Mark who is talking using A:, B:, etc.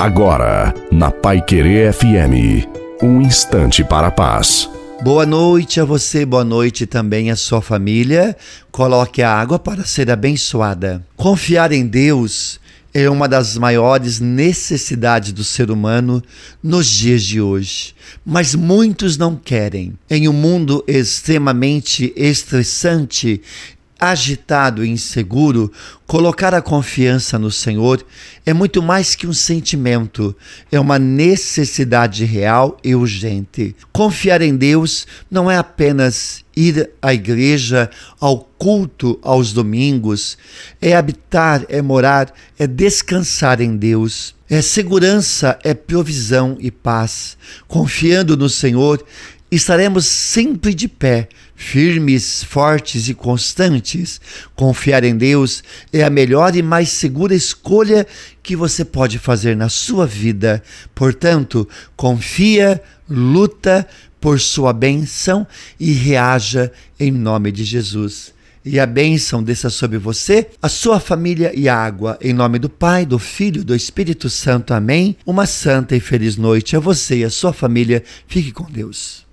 A: Agora, na Pai Querer FM, um instante para a paz.
B: Boa noite a você, boa noite também à sua família. Coloque a água para ser abençoada. Confiar em Deus é uma das maiores necessidades do ser humano nos dias de hoje. Mas muitos não querem. Em um mundo extremamente estressante agitado e inseguro, colocar a confiança no Senhor é muito mais que um sentimento, é uma necessidade real e urgente. Confiar em Deus não é apenas ir à igreja, ao culto aos domingos, é habitar, é morar, é descansar em Deus. É segurança, é provisão e paz. Confiando no Senhor, estaremos sempre de pé, firmes, fortes e constantes. Confiar em Deus é a melhor e mais segura escolha que você pode fazer na sua vida. Portanto, confia, luta por sua bênção e reaja em nome de Jesus e a bênção desça sobre você, a sua família e a água. Em nome do Pai, do Filho do Espírito Santo. Amém. Uma santa e feliz noite a você e a sua família. Fique com Deus.